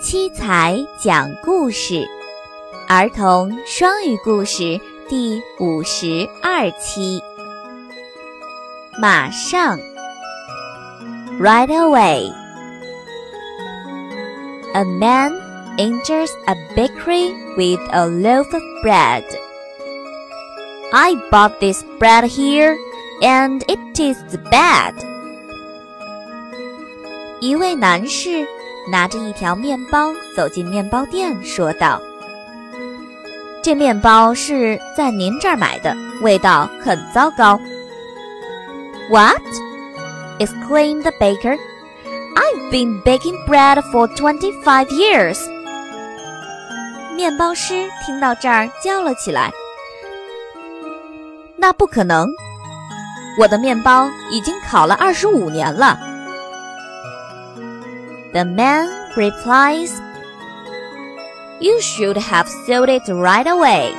七彩讲故事，儿童双语故事第五十二期。马上，right away。A man enters a bakery with a loaf of bread. I bought this bread here, and it tastes bad. 一位男士拿着一条面包走进面包店，说道：“这面包是在您这儿买的，味道很糟糕。” What? exclaimed the baker. I've been baking bread for twenty-five years. 面包师听到这儿叫了起来：“那不可能！我的面包已经烤了二十五年了。” The man replies, "You should have sold it right away."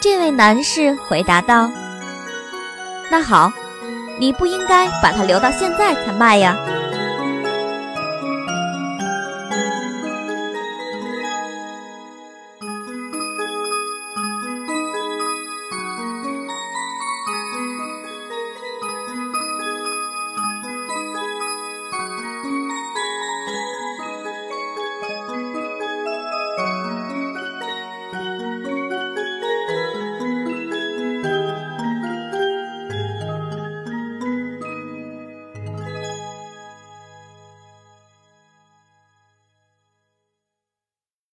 这位男士回答道：“那好，你不应该把它留到现在才卖呀。”